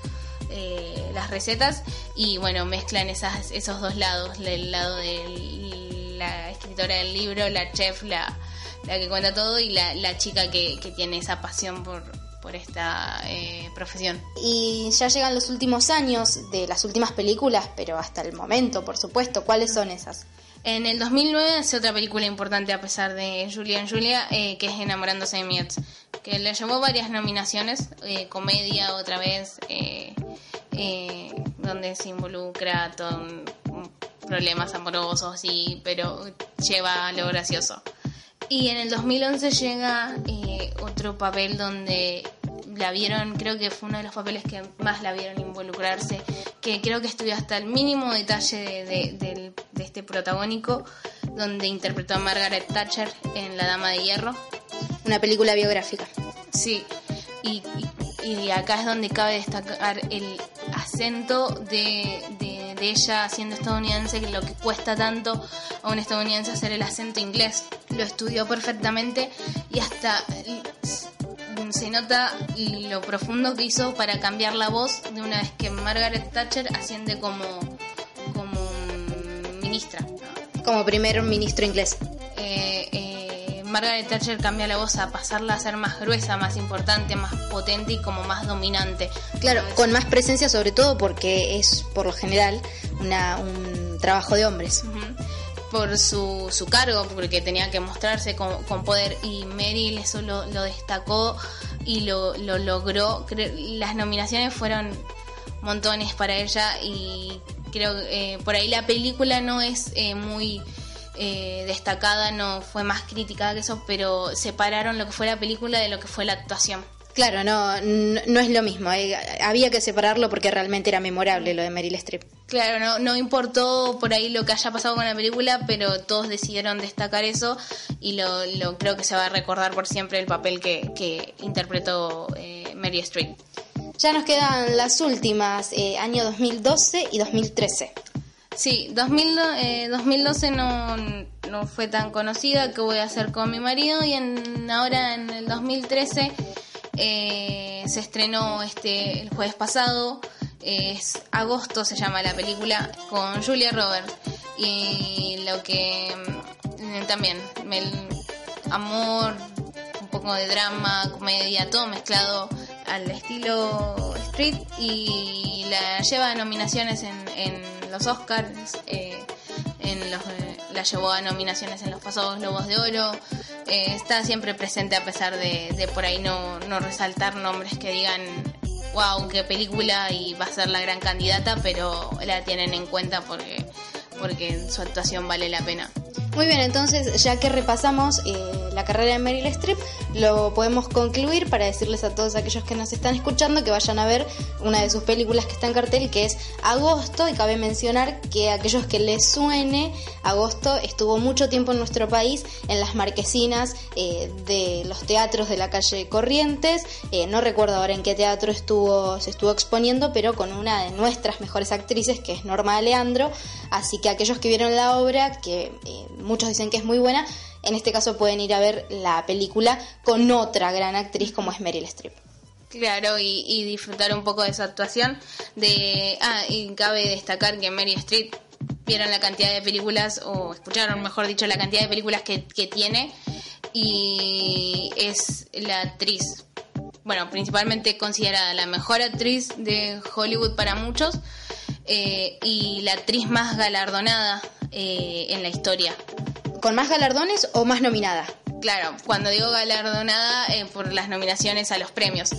eh, las recetas y bueno, mezclan esas, esos dos lados, el lado de la escritora del libro, la chef, la, la que cuenta todo y la, la chica que, que tiene esa pasión por, por esta eh, profesión. Y ya llegan los últimos años de las últimas películas, pero hasta el momento, por supuesto. ¿Cuáles son esas? En el 2009 hace otra película importante a pesar de Julia Julia, eh, que es Enamorándose de Mietz, que le llevó varias nominaciones, eh, comedia otra vez, eh, donde se involucra todo un- un problemas amorosos, y, pero lleva a lo gracioso. Y en el 2011 llega eh, otro papel donde la vieron, creo que fue uno de los papeles que más la vieron involucrarse, que creo que estudió hasta el mínimo detalle de, de- este protagónico, donde interpretó a Margaret Thatcher en La Dama de Hierro. Una película biográfica. Sí, y, acá es donde cabe destacar el acento de, de- ella siendo estadounidense, que lo que cuesta tanto a un estadounidense hacer el acento inglés. Lo estudió perfectamente y hasta se nota lo profundo que hizo para cambiar la voz de una vez que Margaret Thatcher asciende como, como ministra. Como primer ministro inglés. Margaret Thatcher cambia la voz a pasarla a ser más gruesa, más importante, más potente y como más dominante. Claro, con más presencia sobre todo porque es por lo general una, un trabajo de hombres. por su, su cargo, porque tenía que mostrarse con, con poder y Meryl eso lo, lo destacó y lo, lo logró. Las nominaciones fueron montones para ella y creo que eh, por ahí la película no es eh, muy eh, destacada, no fue más criticada que eso, pero separaron lo que fue la película de lo que fue la actuación. Claro, no, no, no es lo mismo. eh, Había que separarlo porque realmente era memorable lo de Meryl Streep. Claro, no, no importó por ahí lo que haya pasado con la película, pero todos decidieron destacar eso y lo, lo creo que se va a recordar por siempre el papel que, que interpretó eh, Mary Streep. Ya nos quedan las últimas, eh, año 2012 y 2013. Sí, 2000, eh, 2012 no, no fue tan conocida, ¿qué voy a hacer con mi marido? Y en, ahora en el 2013 eh, se estrenó este el jueves pasado, es Agosto se llama la película, con Julia Roberts. Y lo que mm, también, el amor, un poco de drama, comedia, todo mezclado al estilo street y la lleva a nominaciones en, en los Oscars, eh, en los, eh, la llevó a nominaciones en los pasados Globos de Oro, eh, está siempre presente a pesar de, de por ahí no, no resaltar nombres que digan wow, qué película y va a ser la gran candidata, pero la tienen en cuenta porque, porque su actuación vale la pena. Muy bien, entonces ya que repasamos eh, la carrera de Meryl Streep, lo podemos concluir para decirles a todos aquellos que nos están escuchando que vayan a ver una de sus películas que está en cartel, que es Agosto, y cabe mencionar que a aquellos que les suene, Agosto estuvo mucho tiempo en nuestro país en las marquesinas eh, de los teatros de la calle Corrientes, eh, no recuerdo ahora en qué teatro estuvo, se estuvo exponiendo, pero con una de nuestras mejores actrices, que es Norma Leandro, así que aquellos que vieron la obra, que eh, muchos dicen que es muy buena, en este caso pueden ir a ver la película con otra gran actriz como es Meryl Streep. Claro, y, disfrutar un poco de su actuación. De, ah, y cabe destacar que Mary Streep vieron la cantidad de películas, o escucharon, mejor dicho, la cantidad de películas que, que tiene, y es la actriz, bueno, principalmente considerada la mejor actriz de Hollywood para muchos, eh, y la actriz más galardonada eh, en la historia. ¿Con más galardones o más nominada? Claro, cuando digo galardonada eh, por las nominaciones a los premios.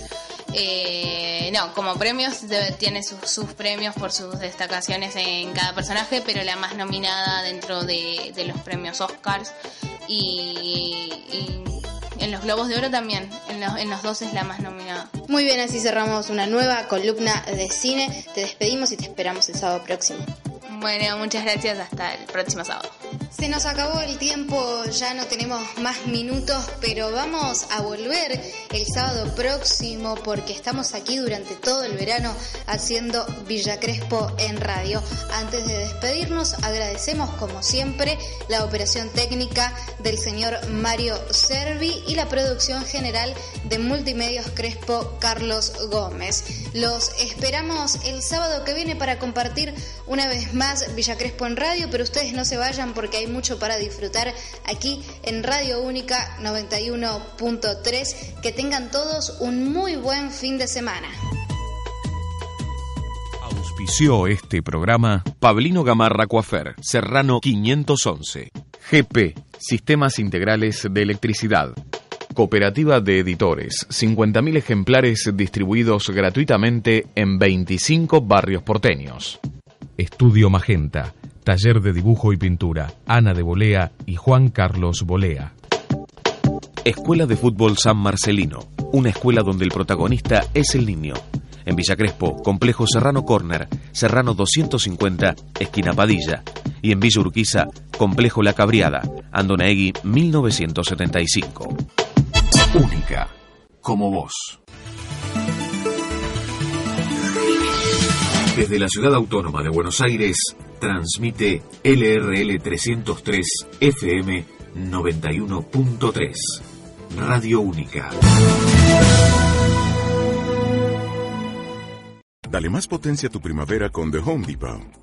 Eh, no, como premios tiene sus, sus premios por sus destacaciones en cada personaje, pero la más nominada dentro de, de los premios Oscars y, y en los Globos de Oro también, en los, en los dos es la más nominada. Muy bien, así cerramos una nueva columna de cine. Te despedimos y te esperamos el sábado próximo. Bueno, muchas gracias, hasta el próximo sábado. Se nos acabó el tiempo, ya no tenemos más minutos, pero vamos a volver el sábado próximo porque estamos aquí durante todo el verano haciendo Villa Crespo en radio. Antes de despedirnos, agradecemos como siempre la operación técnica del señor Mario Servi y la producción general de Multimedios Crespo Carlos Gómez. Los esperamos el sábado que viene para compartir una vez más Villa Crespo en radio, pero ustedes no se vayan porque hay mucho para disfrutar aquí en Radio Única 91.3. Que tengan todos un muy buen fin de semana. Auspició este programa Pablino Gamarra Coafer, Serrano 511. GP, Sistemas Integrales de Electricidad. Cooperativa de Editores, 50.000 ejemplares distribuidos gratuitamente en 25 barrios porteños. Estudio Magenta, Taller de Dibujo y Pintura, Ana de Bolea y Juan Carlos Bolea. Escuela de Fútbol San Marcelino, una escuela donde el protagonista es el niño. En Villa Crespo, Complejo Serrano Corner, Serrano 250, esquina Padilla. Y en Villa Urquiza, Complejo La Cabriada, Andonaegui 1975. Única, como vos. Desde la ciudad autónoma de Buenos Aires, transmite LRL 303 FM 91.3. Radio Única. Dale más potencia a tu primavera con The Home Depot.